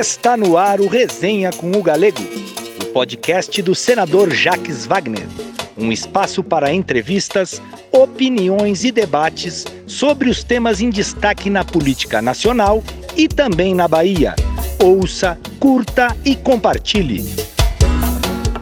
Está no ar o Resenha com o Galego, o podcast do senador Jacques Wagner. Um espaço para entrevistas, opiniões e debates sobre os temas em destaque na política nacional e também na Bahia. Ouça, curta e compartilhe.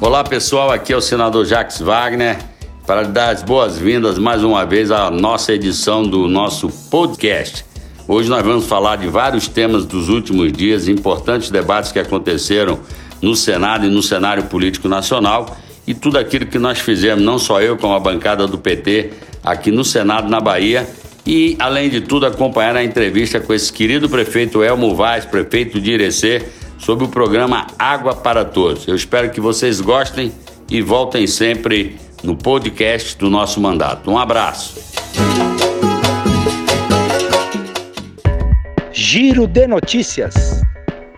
Olá pessoal, aqui é o senador Jacques Wagner para dar as boas-vindas mais uma vez à nossa edição do nosso podcast. Hoje nós vamos falar de vários temas dos últimos dias, importantes debates que aconteceram no Senado e no cenário político nacional e tudo aquilo que nós fizemos, não só eu, como a bancada do PT aqui no Senado, na Bahia, e além de tudo acompanhar a entrevista com esse querido prefeito Elmo Vaz, prefeito de Irecê, sobre o programa Água para Todos. Eu espero que vocês gostem e voltem sempre no podcast do nosso mandato. Um abraço. Giro de Notícias.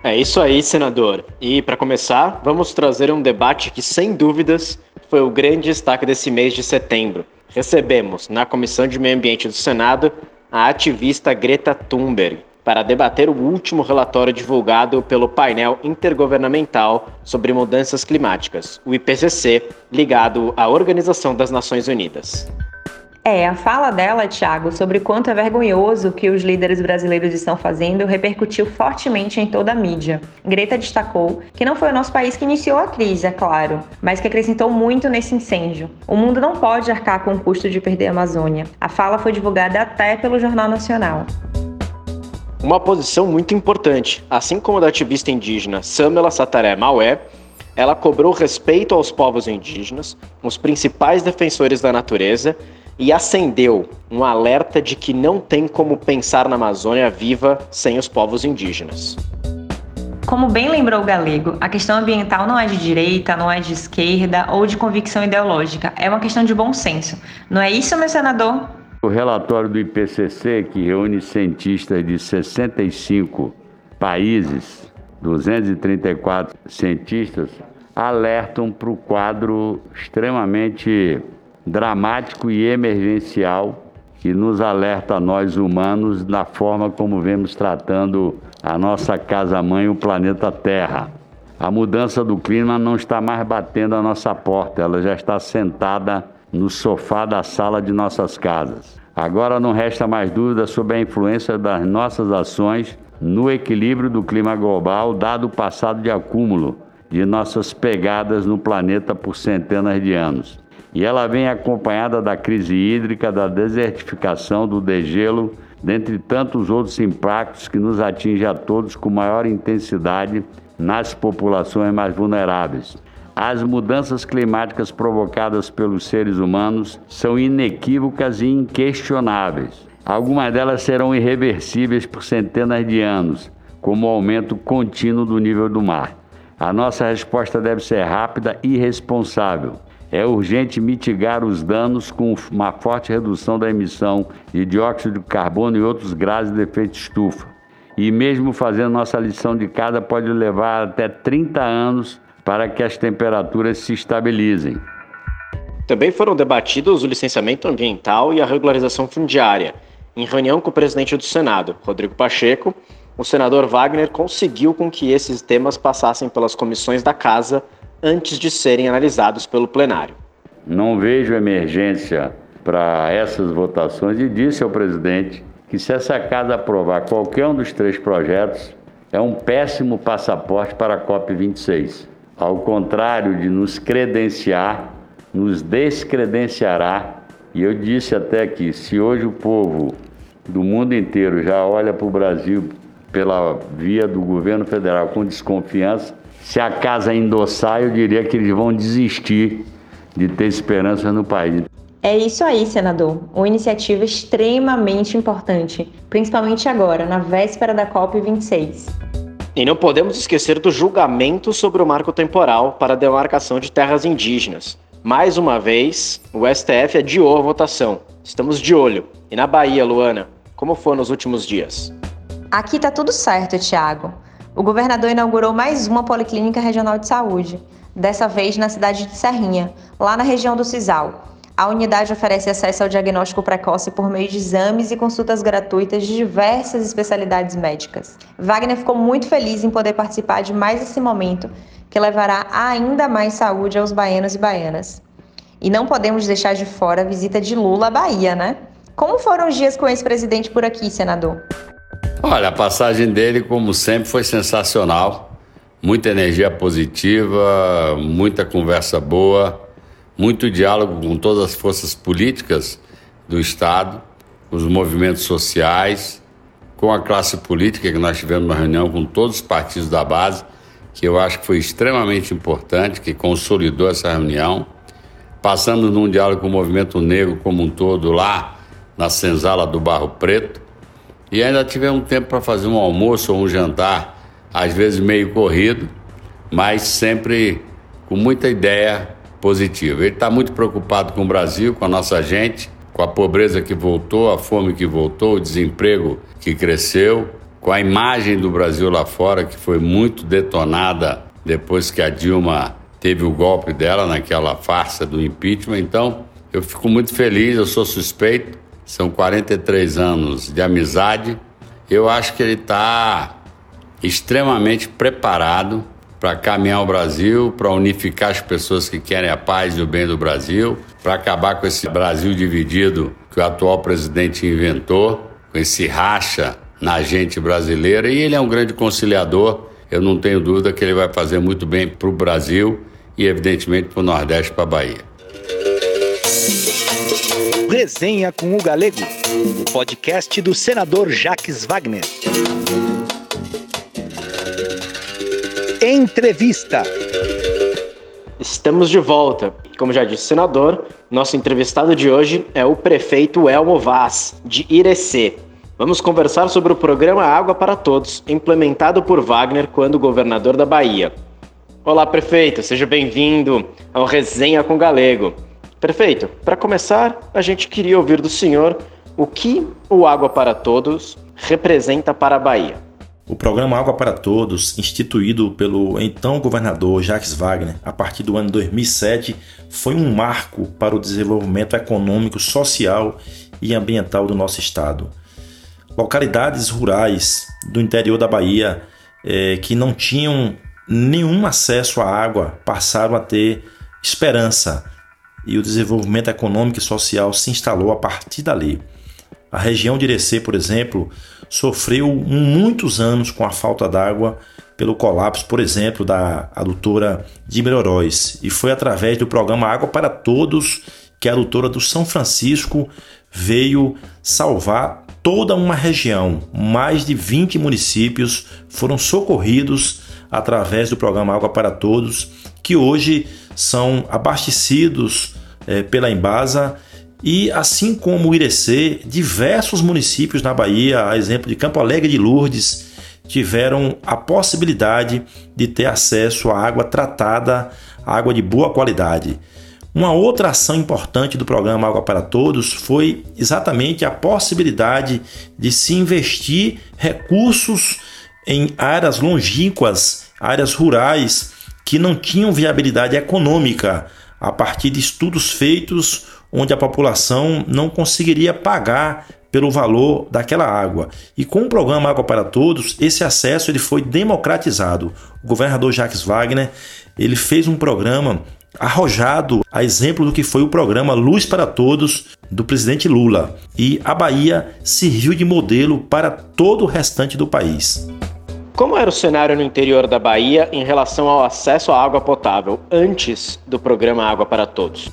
É isso aí, senador. E para começar, vamos trazer um debate que, sem dúvidas, foi o grande destaque desse mês de setembro. Recebemos, na Comissão de Meio Ambiente do Senado, a ativista Greta Thunberg para debater o último relatório divulgado pelo painel intergovernamental sobre mudanças climáticas, o IPCC, ligado à Organização das Nações Unidas. É, a fala dela, Thiago, sobre quanto é vergonhoso o que os líderes brasileiros estão fazendo repercutiu fortemente em toda a mídia. Greta destacou que não foi o nosso país que iniciou a crise, é claro, mas que acrescentou muito nesse incêndio. O mundo não pode arcar com o custo de perder a Amazônia. A fala foi divulgada até pelo Jornal Nacional. Uma posição muito importante, assim como a da ativista indígena Samela Sataré Maué, ela cobrou respeito aos povos indígenas, os principais defensores da natureza e acendeu um alerta de que não tem como pensar na Amazônia viva sem os povos indígenas. Como bem lembrou o Galego, a questão ambiental não é de direita, não é de esquerda ou de convicção ideológica, é uma questão de bom senso. Não é isso, meu senador? O relatório do IPCC, que reúne cientistas de 65 países, 234 cientistas, alertam para o quadro extremamente dramático e emergencial que nos alerta a nós humanos da forma como vemos tratando a nossa casa-mãe, o planeta Terra. A mudança do clima não está mais batendo a nossa porta, ela já está sentada no sofá da sala de nossas casas. Agora não resta mais dúvida sobre a influência das nossas ações no equilíbrio do clima global, dado o passado de acúmulo de nossas pegadas no planeta por centenas de anos. E ela vem acompanhada da crise hídrica, da desertificação, do degelo, dentre tantos outros impactos que nos atingem a todos com maior intensidade nas populações mais vulneráveis. As mudanças climáticas provocadas pelos seres humanos são inequívocas e inquestionáveis. Algumas delas serão irreversíveis por centenas de anos, como o aumento contínuo do nível do mar. A nossa resposta deve ser rápida e responsável é urgente mitigar os danos com uma forte redução da emissão de dióxido de carbono e outros gases de efeito estufa. E mesmo fazendo nossa lição de casa, pode levar até 30 anos para que as temperaturas se estabilizem. Também foram debatidos o licenciamento ambiental e a regularização fundiária. Em reunião com o presidente do Senado, Rodrigo Pacheco, o senador Wagner conseguiu com que esses temas passassem pelas comissões da Casa antes de serem analisados pelo plenário. Não vejo emergência para essas votações e disse ao presidente que se essa casa aprovar qualquer um dos três projetos, é um péssimo passaporte para a COP26. Ao contrário de nos credenciar, nos descredenciará. E eu disse até aqui, se hoje o povo do mundo inteiro já olha para o Brasil pela via do governo federal com desconfiança, se a casa endossar, eu diria que eles vão desistir de ter esperança no país. É isso aí, senador. Uma iniciativa extremamente importante, principalmente agora, na véspera da COP26. E não podemos esquecer do julgamento sobre o marco temporal para a demarcação de terras indígenas. Mais uma vez, o STF adiou a votação. Estamos de olho. E na Bahia, Luana, como foi nos últimos dias? Aqui tá tudo certo, Tiago. O governador inaugurou mais uma policlínica regional de saúde, dessa vez na cidade de Serrinha, lá na região do Cisal. A unidade oferece acesso ao diagnóstico precoce por meio de exames e consultas gratuitas de diversas especialidades médicas. Wagner ficou muito feliz em poder participar de mais esse momento que levará ainda mais saúde aos baianos e baianas. E não podemos deixar de fora a visita de Lula à Bahia, né? Como foram os dias com esse presidente por aqui, senador? Olha, a passagem dele, como sempre, foi sensacional. Muita energia positiva, muita conversa boa muito diálogo com todas as forças políticas do Estado, os movimentos sociais, com a classe política, que nós tivemos uma reunião com todos os partidos da base, que eu acho que foi extremamente importante, que consolidou essa reunião. Passamos num diálogo com o movimento negro como um todo lá na senzala do Barro Preto. E ainda tivemos tempo para fazer um almoço ou um jantar, às vezes meio corrido, mas sempre com muita ideia positivo. Ele está muito preocupado com o Brasil, com a nossa gente, com a pobreza que voltou, a fome que voltou, o desemprego que cresceu, com a imagem do Brasil lá fora, que foi muito detonada depois que a Dilma teve o golpe dela naquela farsa do impeachment. Então, eu fico muito feliz, eu sou suspeito, são 43 anos de amizade. Eu acho que ele está extremamente preparado para caminhar o Brasil, para unificar as pessoas que querem a paz e o bem do Brasil, para acabar com esse Brasil dividido que o atual presidente inventou, com esse racha na gente brasileira. E ele é um grande conciliador. Eu não tenho dúvida que ele vai fazer muito bem para o Brasil e, evidentemente, para o Nordeste, para a Bahia. Resenha com o Galego, o podcast do senador Jacques Wagner. Entrevista. Estamos de volta. Como já disse senador, nosso entrevistado de hoje é o prefeito Elmo Vaz, de Irecê. Vamos conversar sobre o programa Água para Todos, implementado por Wagner quando governador da Bahia. Olá, prefeito, seja bem-vindo ao Resenha com Galego. Prefeito, para começar, a gente queria ouvir do senhor o que o Água para Todos representa para a Bahia. O programa Água para Todos, instituído pelo então governador Jacques Wagner a partir do ano 2007, foi um marco para o desenvolvimento econômico, social e ambiental do nosso estado. Localidades rurais do interior da Bahia é, que não tinham nenhum acesso à água passaram a ter esperança e o desenvolvimento econômico e social se instalou a partir dali. A região de Irecê, por exemplo, sofreu muitos anos com a falta d'água pelo colapso, por exemplo, da adutora de Melhoróis. E foi através do programa Água para Todos que a adutora do São Francisco veio salvar toda uma região. Mais de 20 municípios foram socorridos através do programa Água para Todos, que hoje são abastecidos é, pela Embasa e assim como o Irecê, diversos municípios na Bahia, a exemplo de Campo Alegre de Lourdes, tiveram a possibilidade de ter acesso à água tratada, água de boa qualidade. Uma outra ação importante do programa Água para Todos foi exatamente a possibilidade de se investir recursos em áreas longínquas, áreas rurais que não tinham viabilidade econômica a partir de estudos feitos onde a população não conseguiria pagar pelo valor daquela água. E com o programa Água para Todos, esse acesso ele foi democratizado. O governador Jacques Wagner, ele fez um programa arrojado a exemplo do que foi o programa Luz para Todos do presidente Lula. E a Bahia serviu de modelo para todo o restante do país. Como era o cenário no interior da Bahia em relação ao acesso à água potável antes do programa Água para Todos?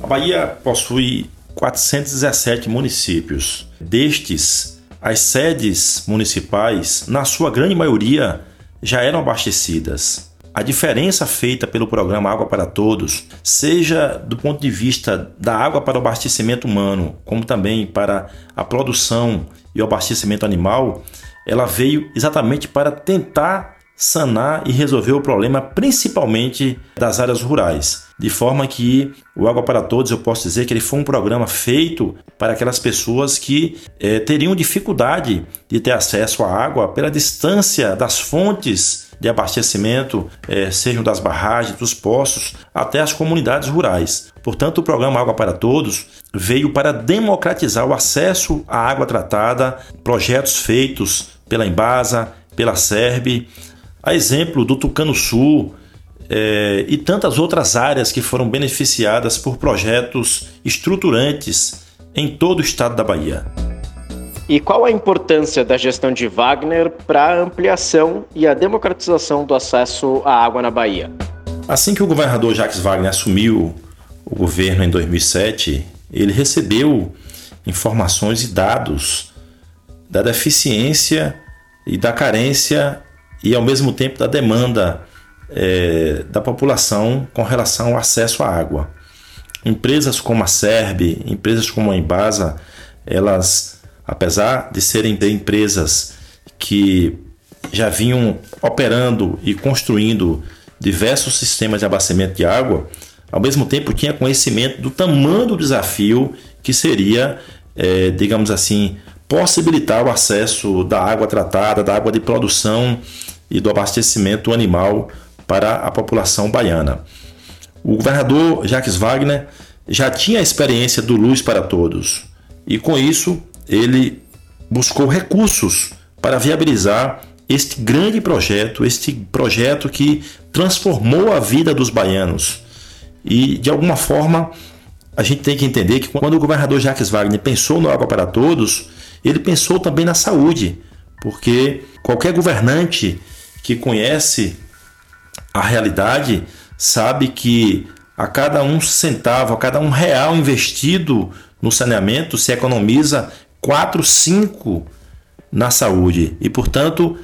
A Bahia possui 417 municípios. Destes, as sedes municipais, na sua grande maioria, já eram abastecidas. A diferença feita pelo programa Água para Todos, seja do ponto de vista da água para o abastecimento humano, como também para a produção e o abastecimento animal, ela veio exatamente para tentar sanar e resolver o problema principalmente das áreas rurais. De forma que o Água para Todos, eu posso dizer que ele foi um programa feito para aquelas pessoas que eh, teriam dificuldade de ter acesso à água pela distância das fontes de abastecimento, eh, sejam das barragens, dos poços, até as comunidades rurais. Portanto, o programa Água para Todos veio para democratizar o acesso à água tratada, projetos feitos pela Embasa, pela SERB, a exemplo do Tucano Sul é, e tantas outras áreas que foram beneficiadas por projetos estruturantes em todo o estado da Bahia. E qual a importância da gestão de Wagner para a ampliação e a democratização do acesso à água na Bahia? Assim que o governador Jacques Wagner assumiu o governo em 2007, ele recebeu informações e dados da deficiência e da carência e ao mesmo tempo da demanda é, da população com relação ao acesso à água. Empresas como a SERB, empresas como a Embasa, elas, apesar de serem de empresas que já vinham operando e construindo diversos sistemas de abastecimento de água, ao mesmo tempo tinha conhecimento do tamanho do desafio que seria, é, digamos assim, possibilitar o acesso da água tratada, da água de produção e do abastecimento animal para a população baiana. O governador Jacques Wagner já tinha a experiência do Luz para Todos e, com isso, ele buscou recursos para viabilizar este grande projeto, este projeto que transformou a vida dos baianos. E, de alguma forma, a gente tem que entender que quando o governador Jacques Wagner pensou no Água para Todos, ele pensou também na saúde, porque qualquer governante que conhece a realidade sabe que a cada um centavo, a cada um real investido no saneamento se economiza 4, 5 na saúde. E, portanto,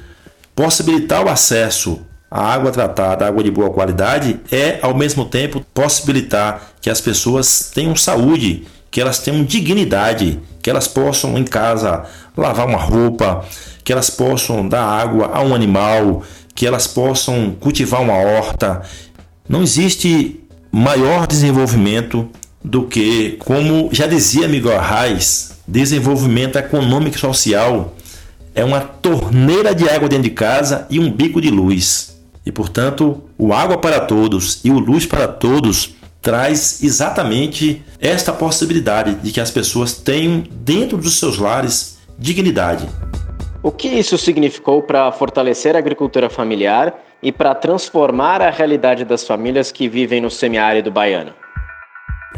possibilitar o acesso à água tratada, água de boa qualidade, é ao mesmo tempo possibilitar que as pessoas tenham saúde, que elas tenham dignidade, que elas possam em casa lavar uma roupa, que elas possam dar água a um animal, que elas possam cultivar uma horta. Não existe maior desenvolvimento do que, como já dizia Miguel Arraes, desenvolvimento econômico e social é uma torneira de água dentro de casa e um bico de luz. E portanto, o água para todos e o luz para todos traz exatamente esta possibilidade de que as pessoas tenham dentro dos seus lares dignidade. O que isso significou para fortalecer a agricultura familiar e para transformar a realidade das famílias que vivem no semiárido baiano?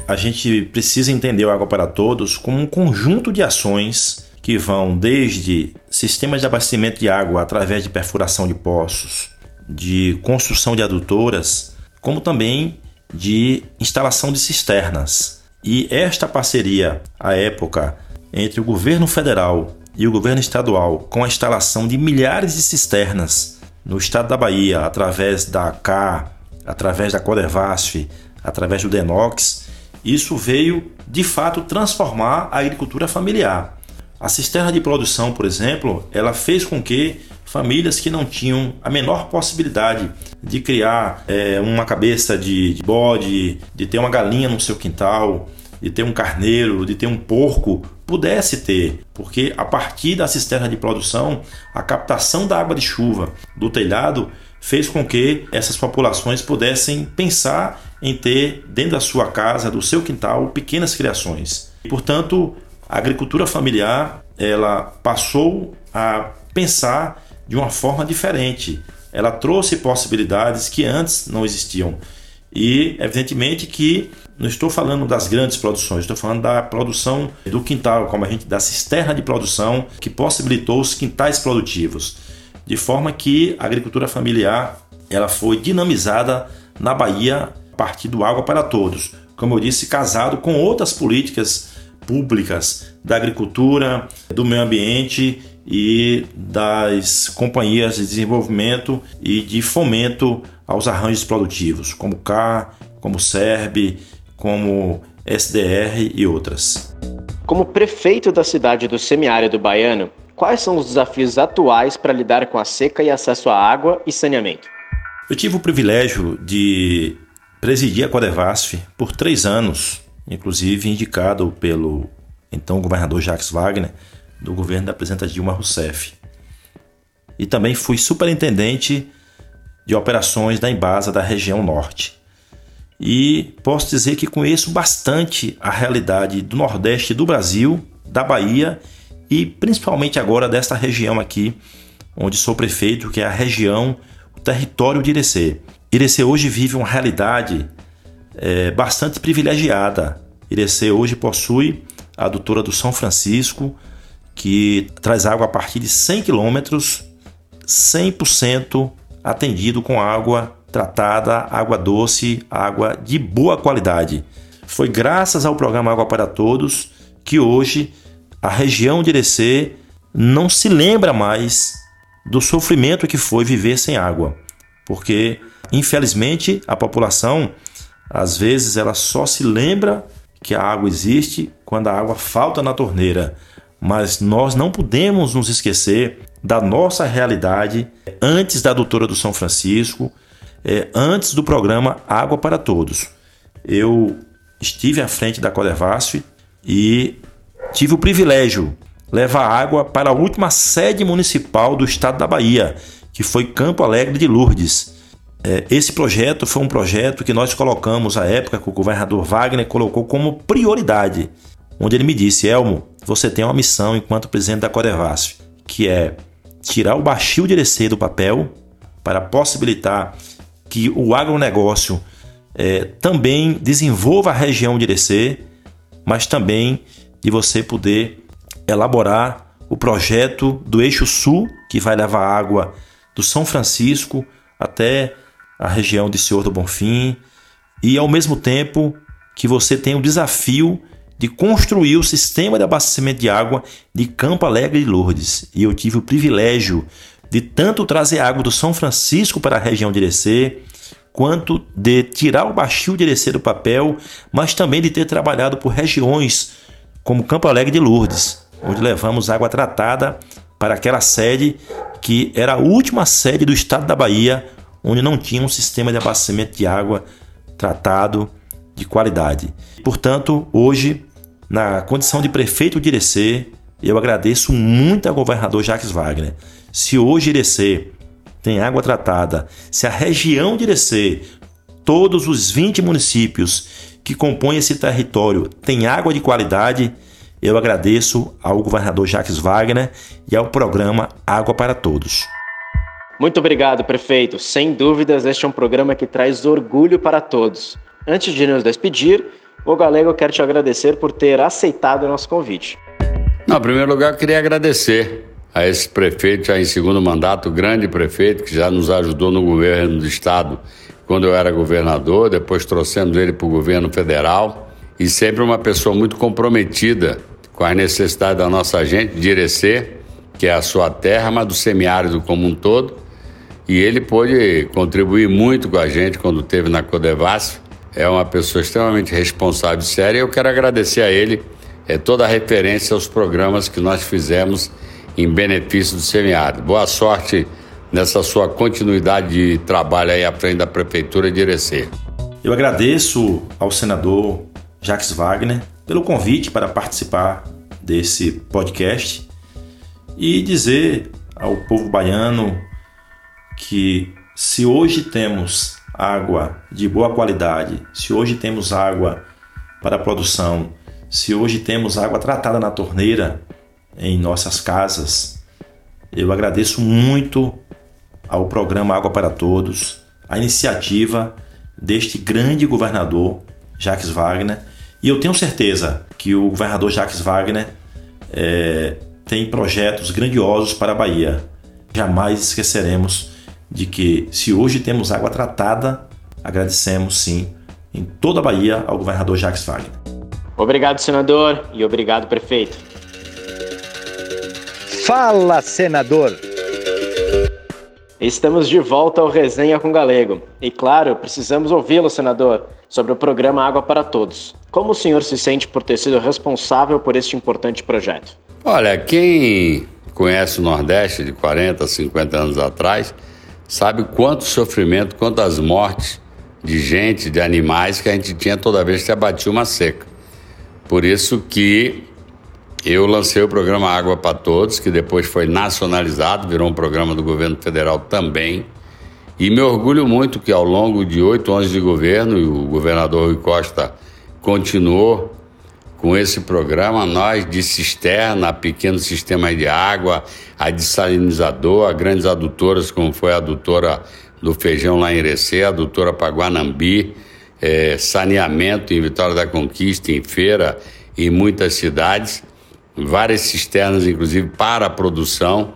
A gente precisa entender o Água para Todos como um conjunto de ações que vão desde sistemas de abastecimento de água através de perfuração de poços, de construção de adutoras, como também de instalação de cisternas. E esta parceria, à época, entre o governo federal e o governo estadual com a instalação de milhares de cisternas no estado da Bahia, através da AK, através da Codevasf, através do Denox, isso veio de fato transformar a agricultura familiar. A cisterna de produção, por exemplo, ela fez com que famílias que não tinham a menor possibilidade de criar é, uma cabeça de, de bode, de ter uma galinha no seu quintal, de ter um carneiro, de ter um porco, pudesse ter, porque a partir da cisterna de produção, a captação da água de chuva do telhado fez com que essas populações pudessem pensar em ter dentro da sua casa, do seu quintal, pequenas criações. E, portanto, a agricultura familiar ela passou a pensar de uma forma diferente. Ela trouxe possibilidades que antes não existiam. E, evidentemente, que não estou falando das grandes produções, estou falando da produção do quintal, como a gente da cisterna de produção que possibilitou os quintais produtivos, de forma que a agricultura familiar ela foi dinamizada na Bahia a partir do água para todos, como eu disse, casado com outras políticas públicas da agricultura, do meio ambiente e das companhias de desenvolvimento e de fomento aos arranjos produtivos, como CAR, como SERB, como SDR e outras. Como prefeito da cidade do semiárido baiano, quais são os desafios atuais para lidar com a seca e acesso à água e saneamento? Eu tive o privilégio de presidir a Codevasf por três anos, inclusive indicado pelo então governador Jacques Wagner, do governo da presidenta Dilma Rousseff. E também fui superintendente de operações da Embasa da região norte. E posso dizer que conheço bastante a realidade do Nordeste do Brasil, da Bahia e principalmente agora desta região aqui, onde sou prefeito, que é a região, o território de Irecê. Irecê hoje vive uma realidade é, bastante privilegiada. Irecê hoje possui a adutora do São Francisco, que traz água a partir de 100 quilômetros, 100% atendido com água tratada, água doce, água de boa qualidade. Foi graças ao programa Água para Todos que hoje a região de Irecê não se lembra mais do sofrimento que foi viver sem água, porque infelizmente a população às vezes ela só se lembra que a água existe quando a água falta na torneira, mas nós não podemos nos esquecer da nossa realidade antes da doutora do São Francisco, é, antes do programa Água para Todos. Eu estive à frente da Codevasf e tive o privilégio de levar água para a última sede municipal do estado da Bahia, que foi Campo Alegre de Lourdes. É, esse projeto foi um projeto que nós colocamos à época que o governador Wagner colocou como prioridade, onde ele me disse: Elmo, você tem uma missão enquanto presidente da Codevasf, que é tirar o baixio de Irecê do papel para possibilitar que o agronegócio é, também desenvolva a região de Irecê, mas também de você poder elaborar o projeto do Eixo Sul, que vai levar água do São Francisco até a região de Senhor do Bonfim, e ao mesmo tempo que você tem o desafio de construir o sistema de abastecimento de água de Campo Alegre de Lourdes. E eu tive o privilégio de tanto trazer água do São Francisco para a região de Irecê, quanto de tirar o baixio de Irecê do papel, mas também de ter trabalhado por regiões como Campo Alegre de Lourdes, onde levamos água tratada para aquela sede que era a última sede do estado da Bahia, onde não tinha um sistema de abastecimento de água tratado de qualidade. Portanto, hoje, na condição de prefeito de Irecê, eu agradeço muito ao governador Jacques Wagner. Se hoje Irecê tem água tratada, se a região de Irecê, todos os 20 municípios que compõem esse território têm água de qualidade, eu agradeço ao governador Jacques Wagner e ao programa Água para Todos. Muito obrigado, prefeito. Sem dúvidas, este é um programa que traz orgulho para todos. Antes de nos despedir, o Galego quer te agradecer por ter aceitado o nosso convite. Não, em primeiro lugar, eu queria agradecer a esse prefeito, já em segundo mandato, grande prefeito, que já nos ajudou no governo do estado quando eu era governador, depois trouxemos ele para o governo federal, e sempre uma pessoa muito comprometida com as necessidades da nossa gente de Irecê, que é a sua terra, mas do semiárido como um todo. E ele pôde contribuir muito com a gente quando esteve na Codevasf, é uma pessoa extremamente responsável e séria. Eu quero agradecer a ele é, toda a referência aos programas que nós fizemos em benefício do semiárido. Boa sorte nessa sua continuidade de trabalho aí à frente da Prefeitura de Irecê. Eu agradeço ao senador Jacques Wagner pelo convite para participar desse podcast e dizer ao povo baiano que se hoje temos água de boa qualidade, se hoje temos água para produção, se hoje temos água tratada na torneira em nossas casas, eu agradeço muito ao programa Água para Todos, a iniciativa deste grande governador Jacques Wagner, e eu tenho certeza que o governador Jacques Wagner é, tem projetos grandiosos para a Bahia. Jamais esqueceremos de que se hoje temos água tratada, agradecemos sim em toda a Bahia ao governador Jacques Wagner. Obrigado, senador, e obrigado, prefeito. Fala, senador! Estamos de volta ao Resenha com Galego. E claro, precisamos ouvi-lo, senador, sobre o programa Água para Todos. Como o senhor se sente por ter sido responsável por este importante projeto? Olha, quem conhece o Nordeste de 40, 50 anos atrás, sabe quanto sofrimento, quantas mortes de gente, de animais que a gente tinha toda vez que abatia uma seca. Por isso que eu lancei o programa Água para Todos, que depois foi nacionalizado, virou um programa do governo federal também. E me orgulho muito que ao longo de oito anos de governo, o governador Rui Costa continuou com esse programa, nós de cisterna, pequeno sistema de água, a desalinizador, a grandes adutoras, como foi a adutora do feijão lá em Irecê, a adutora Paguanambi, é, saneamento em Vitória da Conquista, em Feira, em muitas cidades, várias cisternas, inclusive, para a produção.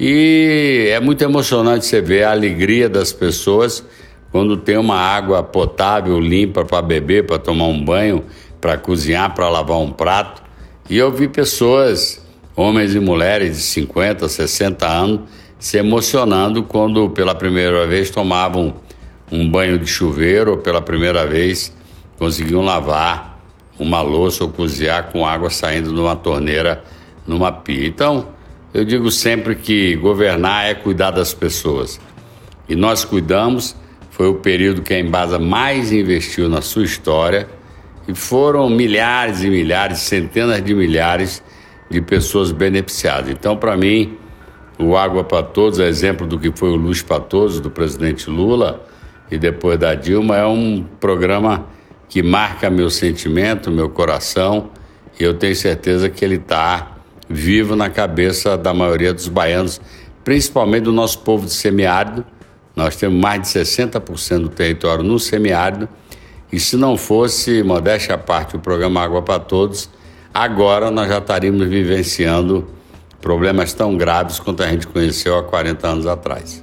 E é muito emocionante você ver a alegria das pessoas quando tem uma água potável, limpa para beber, para tomar um banho, para cozinhar, para lavar um prato. E eu vi pessoas, homens e mulheres de 50, 60 anos, se emocionando quando pela primeira vez tomavam um banho de chuveiro ou pela primeira vez conseguiam lavar uma louça ou cozinhar com água saindo de uma torneira numa pia. Então, eu digo sempre que governar é cuidar das pessoas. E nós cuidamos, foi o período que a Embasa mais investiu na sua história, e foram milhares e milhares, centenas de milhares de pessoas beneficiadas. Então, para mim, o Água para Todos, é exemplo do que foi o Luz para Todos, do presidente Lula e depois da Dilma, é um programa que marca meu sentimento, meu coração, e eu tenho certeza que ele está vivo na cabeça da maioria dos baianos, principalmente do nosso povo de semiárido. Nós temos mais de 60% do território no semiárido. E se não fosse, modéstia à parte, o programa Água para Todos, agora nós já estaríamos vivenciando problemas tão graves quanto a gente conheceu há 40 anos atrás.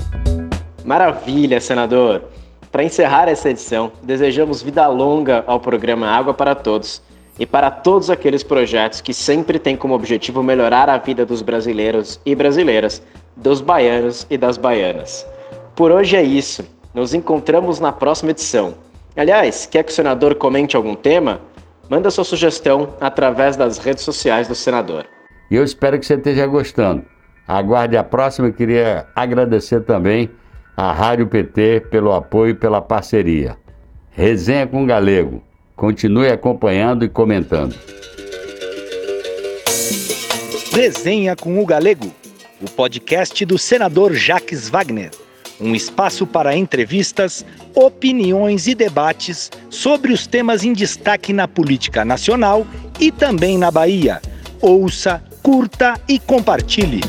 Maravilha, senador! Para encerrar essa edição, desejamos vida longa ao programa Água para Todos e para todos aqueles projetos que sempre têm como objetivo melhorar a vida dos brasileiros e brasileiras, dos baianos e das baianas. Por hoje é isso. Nos encontramos na próxima edição. Aliás, quer que o senador comente algum tema? Manda sua sugestão através das redes sociais do senador. E eu espero que você esteja gostando. Aguarde a próxima. Eu queria agradecer também à Rádio PT pelo apoio e pela parceria. Resenha com Galego Continue acompanhando e comentando. Resenha com o Galego, o podcast do senador Jacques Wagner. Um espaço para entrevistas, opiniões e debates sobre os temas em destaque na política nacional e também na Bahia. Ouça, curta e compartilhe.